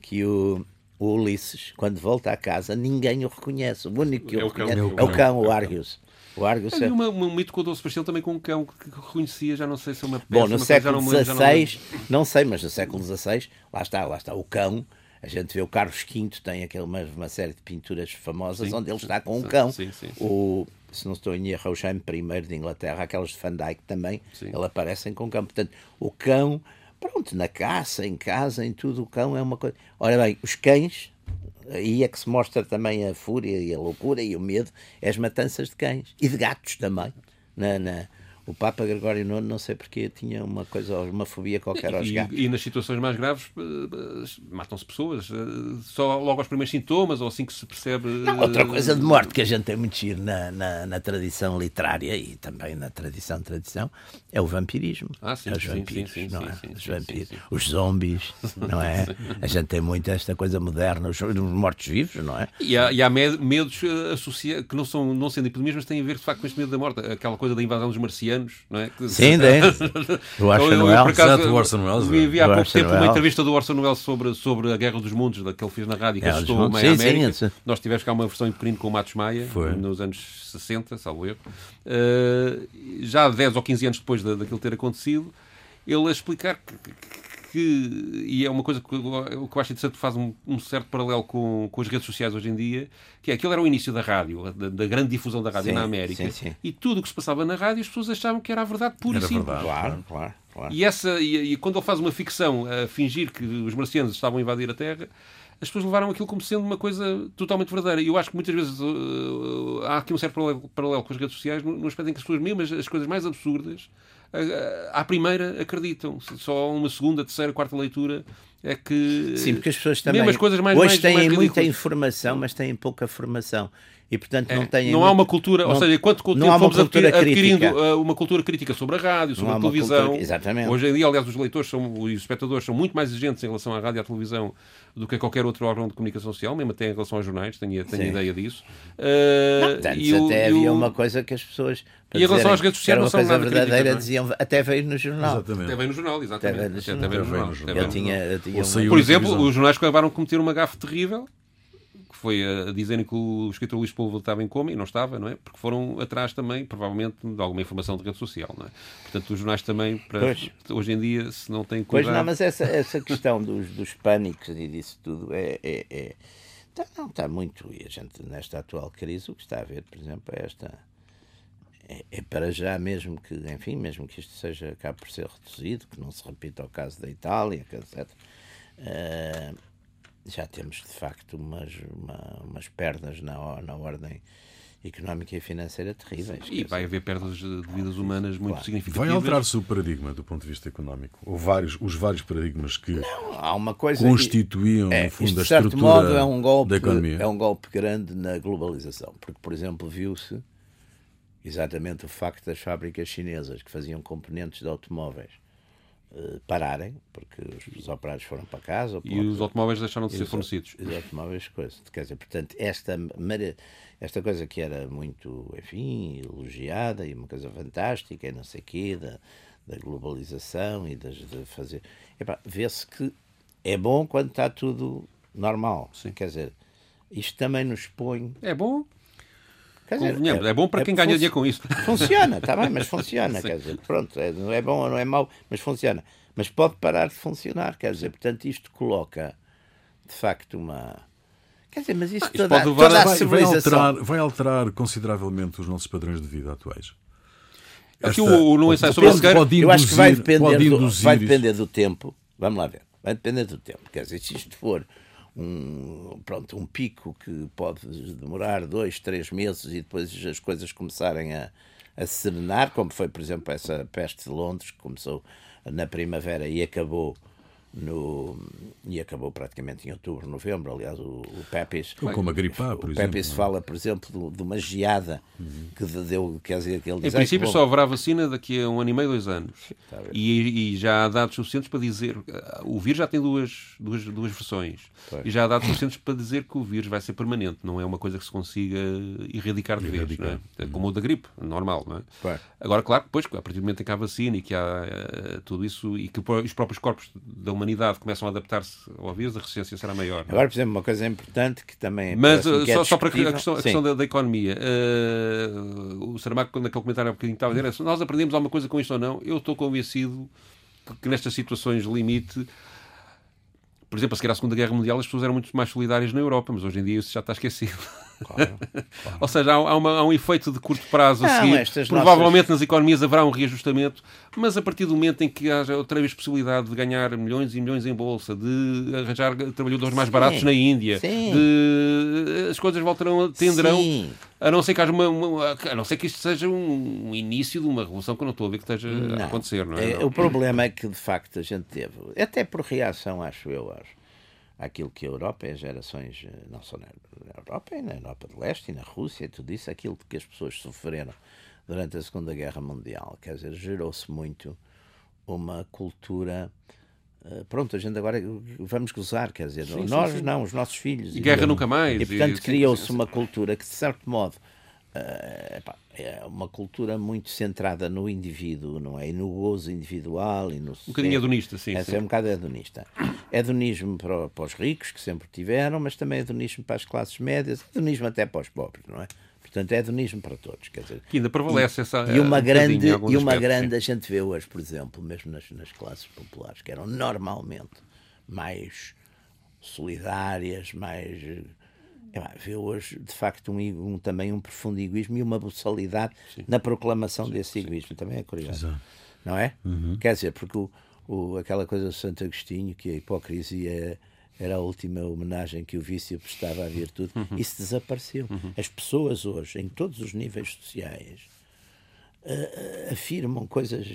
que o, o Ulisses, quando volta à casa, ninguém o reconhece. O único que o, é o reconhece cão, é o cão, o Argus. O Argus Havia é... uma, um mito com o Dom Pastel também com um cão que reconhecia, já não sei se é uma peça, Bom, no século XVI, não, não, sei, mas no século XVI, lá está, lá está, o cão a gente vê o Carlos V tem aquele, uma, uma série de pinturas famosas sim, onde ele está com um cão. Sim, sim, o, se não estou em erro, o Jaime I de Inglaterra, aquelas de Van Dyke também, ele aparecem com cão. Portanto, o cão, pronto, na caça, em casa, em tudo, o cão é uma coisa. Ora bem, os cães, aí é que se mostra também a fúria e a loucura e o medo, é as matanças de cães e de gatos também. Na, na, o Papa Gregório IX, não sei porque, tinha uma coisa, uma fobia qualquer aos e, gatos. E nas situações mais graves eh, eh, matam-se pessoas, eh, só logo aos primeiros sintomas ou assim que se percebe. Não, outra coisa de morte que a gente tem muito giro na, na, na tradição literária e também na tradição tradição é o vampirismo. Ah, sim, é os vampiros, sim, sim, não é? Os vampiros, os zombies, não é? A gente tem muito esta coisa moderna, os, os mortos-vivos, não é? E há, e há medos associados que não são não sendo epidemias, mas têm a ver de facto com este medo da morte, aquela coisa da invasão dos marcianos anos, não é? Sim, tem. Do Orson Welles. Exato, do Orson Welles. Vi, há pouco tempo uma entrevista do Orson Welles sobre, sobre a Guerra dos Mundos, que ele fez na rádio, que é, assustou a meia América. Sim, sim. Nós tivemos cá uma versão em pequenino com o Matos Maia, Foi. nos anos 60, salvo erro. Uh, já 10 ou 15 anos depois daquilo ter acontecido, ele a explicar que, que que, e é uma coisa que, o que eu acho interessante, faz um, um, certo paralelo com, com as redes sociais hoje em dia, que é aquilo era o início da rádio, da, da grande difusão da rádio sim, na América, sim, sim. e tudo o que se passava na rádio as pessoas achavam que era a verdade pura era e simples. Verdade, claro, claro, claro. E, essa, e, e quando ele faz uma ficção a fingir que os marcianos estavam a invadir a Terra, as pessoas levaram aquilo como sendo uma coisa totalmente verdadeira. E eu acho que muitas vezes uh, há aqui um certo paralelo, com as redes sociais, no, aspecto em que as pessoas, mesmo as, as coisas mais absurdas, à primeira acreditam. Só uma segunda, terceira, quarta leitura é que. Sim, porque as pessoas também. Mesmo as coisas mais, hoje mais, têm mais muita informação, mas têm pouca formação e portanto não é, têm. Não há uma cultura, não, ou seja, enquanto não fomos cultura adquirindo crítica. Uh, uma cultura crítica sobre a rádio, sobre a televisão. Cultura, exatamente. Hoje em dia, aliás, os leitores são, os espectadores são muito mais exigentes em relação à rádio e à televisão do que a qualquer outro órgão de comunicação social, mesmo até em relação aos jornais, tenho, tenho ideia disso. Uh, não, e até o, havia o... uma coisa que as pessoas. E em relação às redes sociais, não são coisa verdadeira, crítica, diziam até veio no jornal. Exatamente. Até veio no jornal, exatamente. Até veio no jornal. Até veio no jornal. Eu tinha, eu tinha Por exemplo, os jornais acabaram de cometer uma gafe terrível foi a dizerem que o escritor Luís Povo estava em coma e não estava, não é? Porque foram atrás também, provavelmente, de alguma informação de rede social, não é? Portanto, os jornais também, para, hoje em dia, se não têm cuidado... Pois não, mas essa, essa questão dos, dos pânicos e disso tudo é... é, é... Está, não, está muito... E a gente, nesta atual crise, o que está a ver, por exemplo, é esta... É, é, para já mesmo que, enfim, mesmo que isto seja, acabe por ser reduzido, que não se repita o caso da Itália, etc. Uh, já temos de facto umas, uma, umas perdas na, na ordem económica e financeira terríveis. E vai haver perdas de vidas humanas muito claro. significativas. Vai alterar-se o paradigma do ponto de vista económico? Ou vários, os vários paradigmas que Não, há uma coisa constituíam, é, no fundo, a estrutura modo, é um golpe, da economia? É um golpe grande na globalização. Porque, por exemplo, viu-se exatamente o facto das fábricas chinesas que faziam componentes de automóveis uh, pararem, porque os, os, operários foram para casa. E os automóveis deixaram de ser fornecidos. Os automóveis, coisa. Quer dizer, portanto, esta, esta coisa que era muito, enfim, elogiada e uma coisa fantástica e não sei o quê, da, da globalização e das, de fazer. Vê-se que é bom quando está tudo normal. Sim. Quer dizer, isto também nos põe. É bom? Quer dizer, é, é, bom para é, quem ganha dinheiro com isso. Funciona, está bem, mas funciona. quer dizer, pronto, é, não é bom ou não é mau, mas funciona. Mas pode parar de funcionar, quer dizer, portanto, isto coloca de facto uma. Quer dizer, mas isto, ah, isto toda, pode toda a vai, civilização... vai, alterar, vai alterar consideravelmente os nossos padrões de vida atuais. Aqui o, no ensaio sobre a cegueira... Eu acho que vai depender, do, vai depender do tempo. Vamos lá ver. Vai depender do tempo. Quer dizer, se isto for um, pronto, um pico que pode demorar dois, três meses e depois as coisas começarem a, a serenar, como foi, por exemplo, essa peste de Londres, que começou na primavera e acabou no, e acabou praticamente em outubro, novembro. Aliás, o, o Pepis. Como a gripar, por o exemplo. Pepis é? fala, por exemplo, de uma geada uhum. que deu. Quer dizer, que ele diz, em princípio, só haverá vacina daqui a um ano e meio, dois anos. E, e, já há dados suficientes para dizer. O vírus já tem duas, duas, duas versões. Pois. E já há dados suficientes para dizer que o vírus vai ser permanente. Não é uma coisa que se consiga erradicar de vez. Não é? é? Como o da gripe, normal. Não é? Agora, claro, depois, a partir do momento em que há vacina e que há uh, tudo isso e que os próprios corpos da humanidade começam a adaptar-se ao vírus, a resistência será maior. Agora, por exemplo, uma coisa importante que também. Mas uh, só, é só, para a questão, a questão da, da, economia. Uh, o Saramago, naquele comentário há bocadinho, estava a dizer: se nós aprendemos alguma coisa com isto ou não, eu estou convencido que, que nestas situações limite por exemplo, a seguir à Segunda Guerra Mundial as pessoas eram muito mais solidárias na Europa, mas hoje em dia isso já está esquecido. Claro, claro. Ou seja, há, há, uma, há, um efeito de curto prazo a seguir. Provavelmente nossas... nas economias haverá um reajustamento, mas a partir do momento em que haja outra vez possibilidade de ganhar milhões e milhões em bolsa, de arranjar trabalhadores mais Sim. baratos na Índia, de... as coisas voltarão, tenderão, Sim. a não ser que haja uma, uma, a não ser que isto seja um, um, início de uma revolução que eu não estou a ver que esteja não. a acontecer. Não é? é o problema é que de facto a gente teve, até por reação, acho eu, acho aquilo que a Europa e as gerações, eh, não só na Europa, e na Europa do Leste e na Rússia e tudo isso, aquilo que as pessoas sofreram durante a Segunda Guerra Mundial. Quer dizer, gerou-se muito uma cultura. Uh, pronto, a gente agora vamos gozar, quer dizer, sim, nós sim, sim. não, os nossos filhos. E, e guerra nunca mais. E portanto criou-se uma cultura que, de certo modo, uh, é uma cultura muito centrada no indivíduo, não é? E no gozo individual. E no um bocadinho hedonista, sim. É, sim. é um bocado hedonista. Hedonismo para, para os ricos, que sempre tiveram, mas também hedonismo para as classes médias, hedonismo até para os pobres, não é? Portanto, é hedonismo para todos. Quer dizer, que ainda prevalece e, essa. E uma um grande, e uma aspectos, grande a gente vê hoje, por exemplo, mesmo nas, nas classes populares, que eram normalmente mais solidárias, mais é, vê hoje, de facto, um, um, também um profundo egoísmo e uma boçalidade na proclamação sim, desse egoísmo. Também é curioso. Exato. Não é? Uhum. Quer dizer, porque o, o, aquela coisa do Santo Agostinho, que a hipocrisia era a última homenagem que o vício prestava à virtude, uhum. isso desapareceu. Uhum. As pessoas hoje, em todos os níveis sociais, uh, afirmam coisas,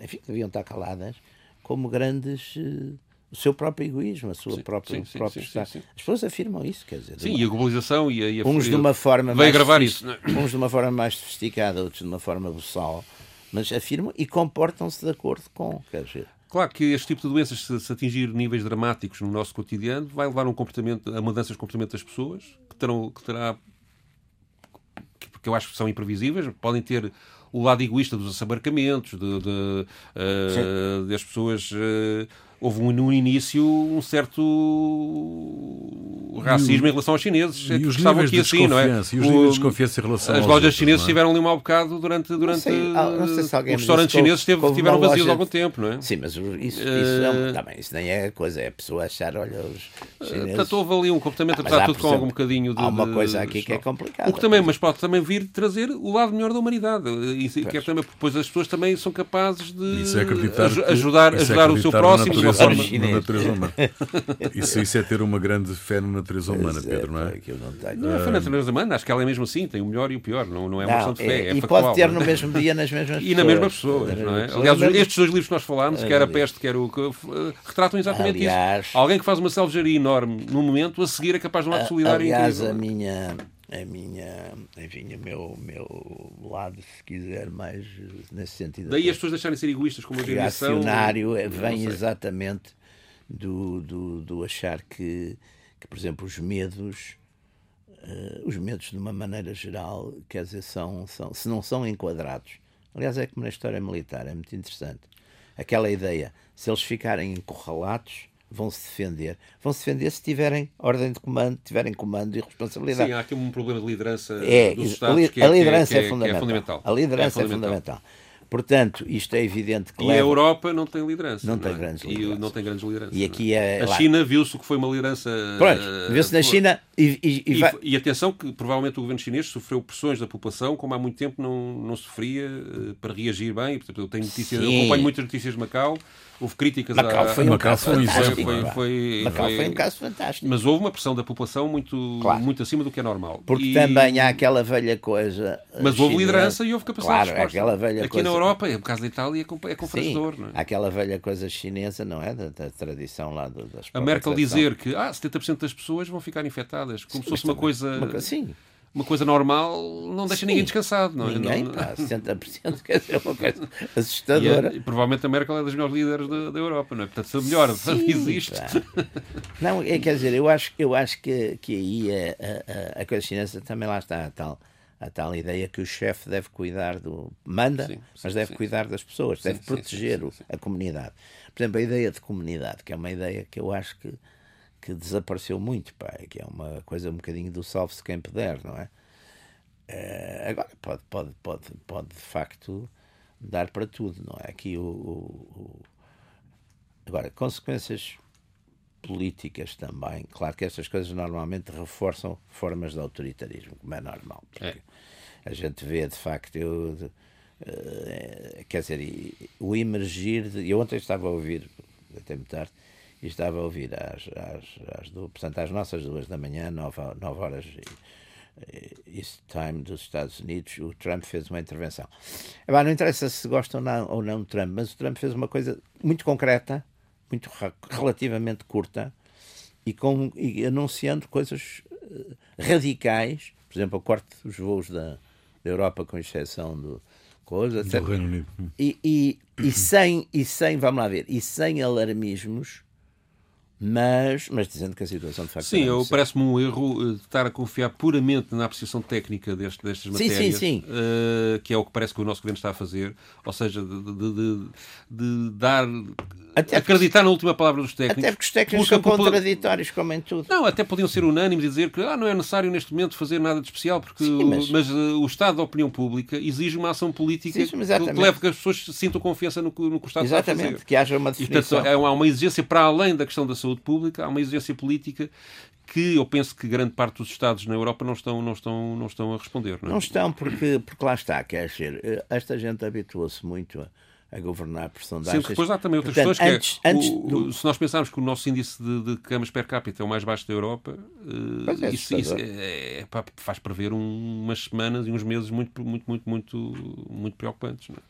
enfim, que deviam estar caladas, como grandes. Uh, o seu próprio egoísmo, a sua sim, própria sim, próprio sim, As pessoas afirmam isso, quer dizer. Sim, uma... e a globalização e a, e a uns de uma forma mais gravar isso, é? uns de uma forma mais sofisticada, outros de uma forma buçal, mas afirmam e comportam-se de acordo com, quer dizer. Claro que este tipo de doenças, se, atingir níveis dramáticos no nosso cotidiano, vai levar um comportamento, a mudanças de comportamento das pessoas, que, terão, que terá. que eu acho que são imprevisíveis, podem ter o lado egoísta dos assabarcamentos, de, de uh, das pessoas. Uh, houve um, no início um certo racismo em relação aos chineses. E os estavam aqui assim, não é? E os níveis de desconfiança em relação As lojas chinesas é? estiveram ali um bocado durante. durante não sei, não sei se alguém os restaurantes chineses teve, tiveram vazios loja... algum tempo, não é? Sim, mas isso, isso, uh... não, isso nem é coisa, é a pessoa achar, olha, os eh, chineses. Portanto, houve ali um comportamento, ah, apesar de tudo, com algum bocadinho de. Há uma coisa aqui que é complicada. O que também, mas pode também vir trazer o lado melhor da humanidade. E, que é também, depois as pessoas também são capazes de é ajudar, ajudar o seu próximo uma forma natureza humana. Isso, isso é ter uma grande fé na natureza humana, Pedro, não é? Que eu não, tenho. não é fé na natureza humana, acho que ela é mesmo assim, tem o melhor e o pior, não, não é uma questão de fé. É, é e factual, pode ter no mesmo dia nas mesmas pessoas. E na mesma pessoa, não é? Aliás, estes dois livros que nós falámos, quer a peste, quer o. retratam exatamente aliás, isso. Alguém que faz uma selvageria enorme no momento, a seguir é capaz de um ato solidário Aliás, a minha a minha, enfim, o meu, meu lado, se quiser, mais nesse sentido. Daí as pessoas deixarem de ser egoístas como a reacionário vem exatamente do, do, do achar que, que, por exemplo, os medos, uh, os medos de uma maneira geral, quer dizer, são, são, se não são enquadrados. Aliás, é como na história militar, é muito interessante. Aquela ideia, se eles ficarem encurralados, vão se defender. Vão se defender se tiverem ordem de comando, tiverem comando e responsabilidade. Sim, há aqui um problema de liderança é, dos Estados que é, a liderança é, é, é, fundamental. é, fundamental. A liderança é fundamental. Fundamental. Portanto, isto é evidente que. E leva... a Europa não tem liderança. Não, não tem grandes lideranças. E não tem grandes lideranças. E aqui é. A China viu-se que foi uma liderança. Pronto, viu-se na China e. E, e, vai... e, atenção que provavelmente o governo chinês sofreu pressões da população, como há muito tempo não, não sofria, eh, para reagir bem. Portanto, eu, tenho notícias, eu acompanho muitas notícias de Macau houve críticas Macau a... foi um Macau caso foi, fantástico. Foi, foi, Macau foi, um caso fantástico. Mas houve uma pressão da população muito, claro. muito acima do que é normal. Porque e... também há aquela velha coisa. Mas houve liderança e houve capacidade claro, de aquela velha Aqui coisa... na Europa, no caso da Itália, é confrangedor. Sim, é? aquela velha coisa chinesa, não é? Da, da tradição lá do, das A Merkel dizer que ah, 70% das pessoas vão ficar infectadas, como Sim, se fosse uma coisa. Uma, sim, uma coisa normal não deixa Sim. ninguém descansado, não é? Ninguém, não... pá, 60% quer dizer uma coisa assustadora. E, e, provavelmente a Merkel é das melhores líderes da, da Europa, não é? Portanto, se a melhor Sim, existe. Pá. Não, é, quer dizer, eu acho, eu acho que, que aí a, a, a coisa chinesa também lá está a tal, a tal ideia que o chefe deve cuidar do. manda, sim, sim, mas deve sim. cuidar das pessoas, deve proteger a comunidade. Por exemplo, a ideia de comunidade, que é uma ideia que eu acho que que desapareceu muito, pá, que é uma coisa um bocadinho do salve-se quem puder, não é? é? agora pode, pode, pode, pode de facto dar para tudo, não é? Aqui o, o, o, agora consequências políticas também, claro que essas coisas normalmente reforçam formas de autoritarismo, como é normal, porque é. a gente vê de facto eu, uh, quer dizer, o emergir de, eu ontem estava a ouvir até muito tarde e estava a ouvir às, às, às, portanto, às nossas duas da manhã, nove, nove horas East Time dos Estados Unidos, o Trump fez uma intervenção. Não interessa se gosta ou não, ou não do Trump, mas o Trump fez uma coisa muito concreta, muito relativamente curta, e, com, e anunciando coisas eh, radicais, por exemplo, o corte dos voos da, da Europa, com exceção do coisa. Do Reino Unido. E, e, e, sem, e sem, vamos lá ver, e sem alarmismos, mas, mas dizendo que a situação de facto Sim, parece-me um erro uh, estar a confiar puramente na apreciação técnica deste, destas matérias, sim, sim, sim. Uh, que é o que parece que o nosso governo está a fazer, ou seja, de, de, de, de dar até acreditar porque, na última palavra dos técnicos. Até porque os técnicos são contraditórios, como em tudo. Não, até podiam ser unânimes e dizer que ah, não é necessário neste momento fazer nada de especial, porque Sim, mas... O, mas uh, o estado da opinião pública exige uma ação política Sim, que leve que as pessoas sintam confiança no, no que o Estado exatamente, está a fazer. que haja uma definição. E, portanto, há uma exigência para além da questão da saúde pública, há uma exigência política que eu penso que grande parte dos Estados na Europa não estão, não estão, não estão a responder. Não, é? não estão, porque, porque lá está, quer dizer, eh, esta gente habituou-se muito a a governar por sondagens. Sim, depois há também outras Portanto, questões antes, que é, antes o, do... se nós pensarmos que o nosso índice de, de camas per capita é o mais baixo da Europa, uh, é isso, isso é, é, faz prever um, umas semanas e uns meses muito, muito, muito, muito, muito preocupantes. Não é?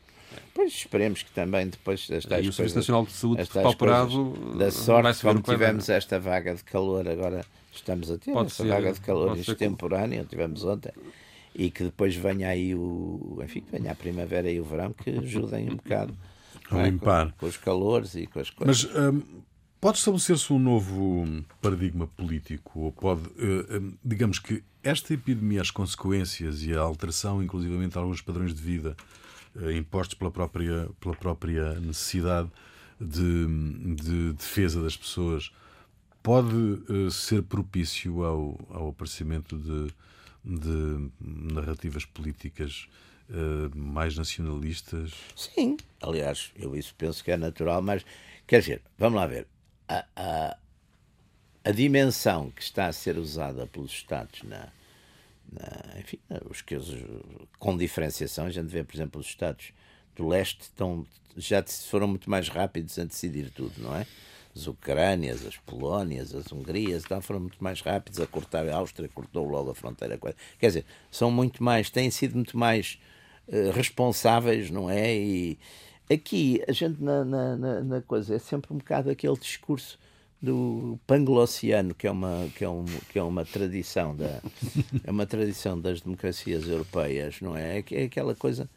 Pois esperemos que também depois esta e o Serviço Nacional de Saúde pauperado da sorte como tivemos esta vaga de calor agora estamos a ter esta vaga de calor extemporânea tivemos ontem e que depois venha aí o enfim venha a primavera e o verão que ajudem um bocado a limpar. Com, com, os calores e com as coisas. Mas hum, pode estabelecer-se um novo paradigma político ou pode uh, digamos que esta epidemia as consequências e a alteração inclusivamente de alguns padrões de vida impostos pela própria pela própria necessidade de, de defesa das pessoas pode uh, ser propício ao, ao aparecimento de de narrativas políticas uh, mais nacionalistas? Sim, aliás, eu isso penso que é natural, mas quer dizer, vamos lá ver. A, a, a dimensão que está a ser usada pelos Estados na, enfim, os que com diferenciação, a gente vê, por exemplo, os Estados do leste estão, já foram muito mais rápidos a decidir tudo, não é? as Ucrânias, as Polónias, as Hungrias, então foram muito mais rápidos a cortar. A Áustria cortou logo a fronteira. Quer dizer, são muito mais, têm sido muito mais uh, responsáveis, não é? E aqui, a gente na, na, na, coisa, é sempre um bocado aquele discurso do panglossiano, que é uma, que é um, que é uma tradição da é uma tradição das democracias europeias, não é? É aquela coisa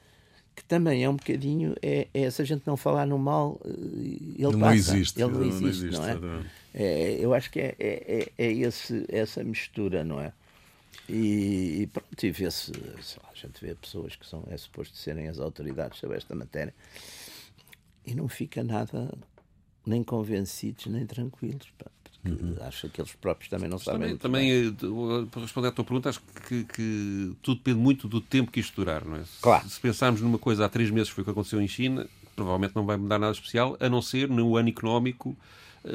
que também é um bocadinho é, é se a gente não falar no mal, eh, ele não passa. Existe, ele não não existe, existe, não, é? é? Eu acho que é, é, é, é esse, essa mistura, não é? E, e pronto, e vê-se, a gente vê pessoas que são, é suposto serem as autoridades sobre esta matéria e não fica nada nem convencidos nem tranquilos. Pá, uhum. Acho que eles próprios também não Mas sabem. Também, também eh, para responder à tua pergunta, acho que, que, tudo depende muito do tempo que isto durar. Não é? Claro. Se, se pensarmos numa coisa há três meses, foi o que aconteceu em China, provavelmente não vai mudar nada especial, a não ser no ano económico uh,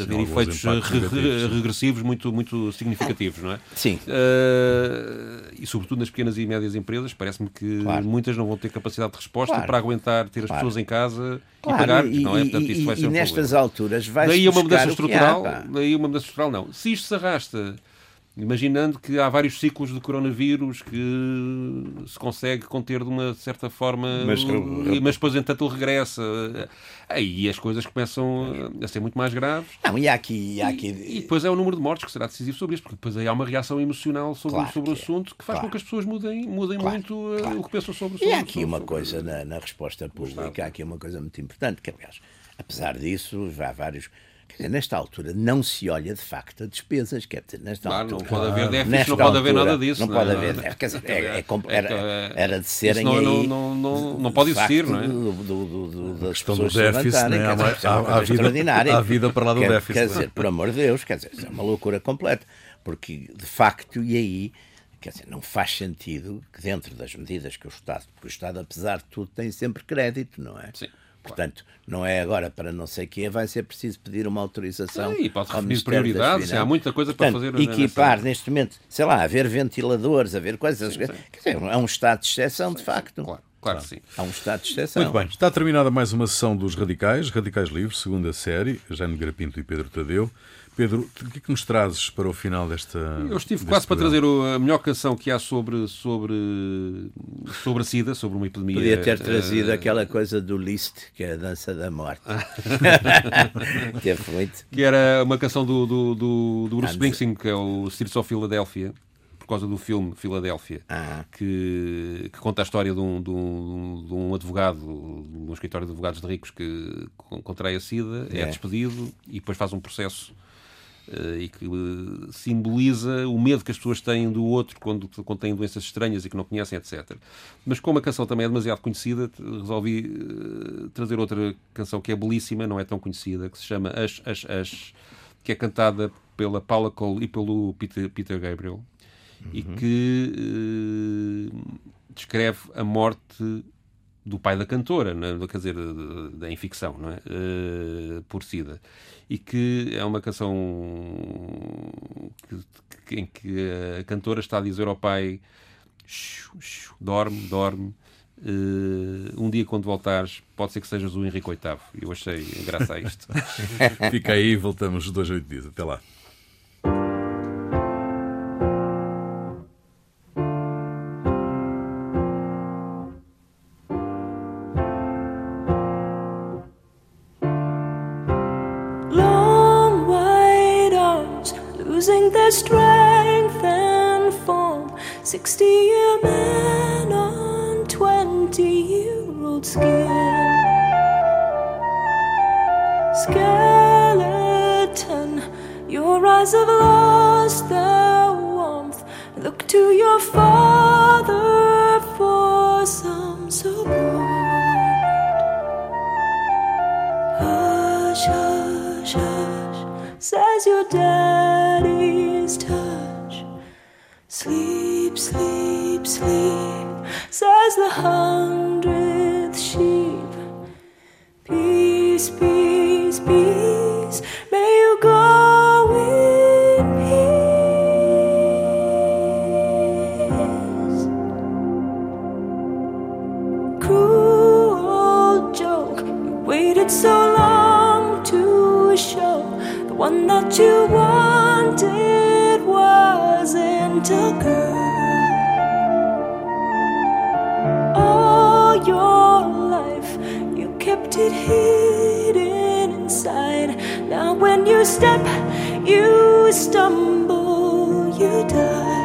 haver efeitos regressivos muito, muito significativos, não é? Sim. Uh, e sobretudo nas pequenas e médias empresas, parece-me que claro. muitas não vão ter capacidade de resposta claro. para aguentar ter as claro. pessoas em casa e pagar, e, não é? Portanto, isso vai ser e um nestas problema. alturas vai daí uma mudança estrutural, daí uma mudança estrutural não. Se isto se arrasta Imaginando que há vários ciclos de coronavírus que se consegue conter de uma certa forma, mas, mas depois, entanto, ele regressa. Aí as coisas começam a ser muito mais graves. Não, e há aqui. Há aqui... e, e depois é o número de mortes que será decisivo sobre isso, porque depois aí há uma reação emocional sobre, claro sobre o é. assunto que faz claro. com que as pessoas mudem, mudem claro, muito eh, o que pensam sobre o assunto. E há aqui uma coisa na, na resposta pública, há aqui uma coisa muito importante, que aliás, apesar disso, já há vários nesta altura não se olha de facto a despesas, quer dizer, nesta claro, altura. Não pode haver déficit, não pode haver nada disso. Não, não pode haver déficit. Quer dizer, é, é, é, era, era de serem não, aí. Não, não, não, pode existir, não é? Do, do, do, do das questão do déficit, né? há, dizer, há, há, vida, há vida para lá do quer, déficit. Quer dizer, por amor de Deus, quer dizer, é uma loucura completa. Porque, de facto, e aí quer dizer, não faz sentido que dentro das medidas que o Estado, porque o Estado, apesar de tudo, tem sempre crédito, não é? Sim. Portanto, não é agora para não sei o quê, vai ser preciso pedir uma autorização. Sim, e pode referir prioridades, há muita coisa Portanto, para fazer. Equipar nessa... neste momento, sei lá, haver ventiladores, haver coisas. Sim, sim. Quer dizer, é um estado de exceção, de facto. Claro. Claro que sim. Há um estado de exceção. Muito bem. Está terminada mais uma sessão dos Radicais, Radicais Livres, segunda série, Jaime Grapinto e Pedro Tadeu. Pedro, o que é que nos trazes para o final desta. Eu estive quase programa? para trazer a melhor canção que há sobre, sobre, sobre a SIDA, sobre uma epidemia. Podia ter trazido uh... aquela coisa do Liszt, que é a dança da morte. Teve muito. Que era uma canção do, do, do, do Bruce Springsteen, que é o Streets of Philadelphia por causa do filme Filadélfia, ah. que, que, conta a história de um, de, um, de um, advogado, de um escritório de advogados de ricos que contrai a SIDA, é. é despedido e depois faz um processo uh, e que uh, simboliza o medo que as pessoas têm do outro quando, quando têm doenças estranhas e que não conhecem, etc. Mas como a canção também é demasiado conhecida, resolvi uh, trazer outra canção que é belíssima, não é tão conhecida, que se chama As, As, As, que é cantada pela Paula Cole e pelo Peter, Peter Gabriel uhum. e que descreve a morte do pai da cantora, é? quer dizer, da infecção, não é? Uh, por SIDA. E que é uma canção que, em que a cantora está a dizer ao pai: dorme, dorme. Uh, um dia quando voltares, pode ser que sejas o Henrique VIII. Eu achei graça a isto. Fica aí, voltamos dois, oito dias. Até lá. it hidden inside. Now, when you step, you stumble, you die.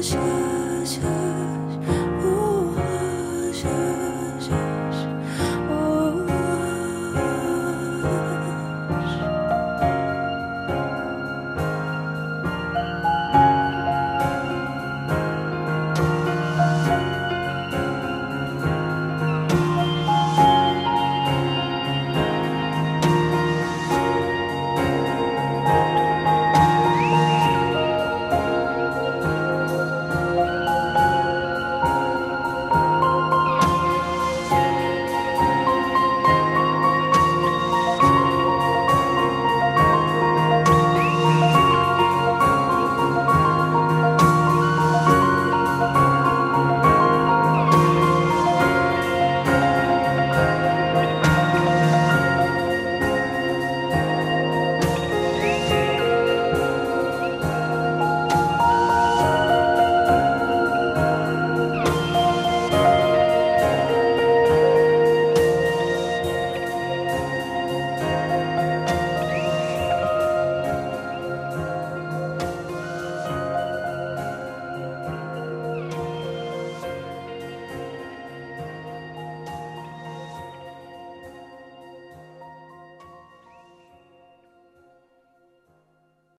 下下。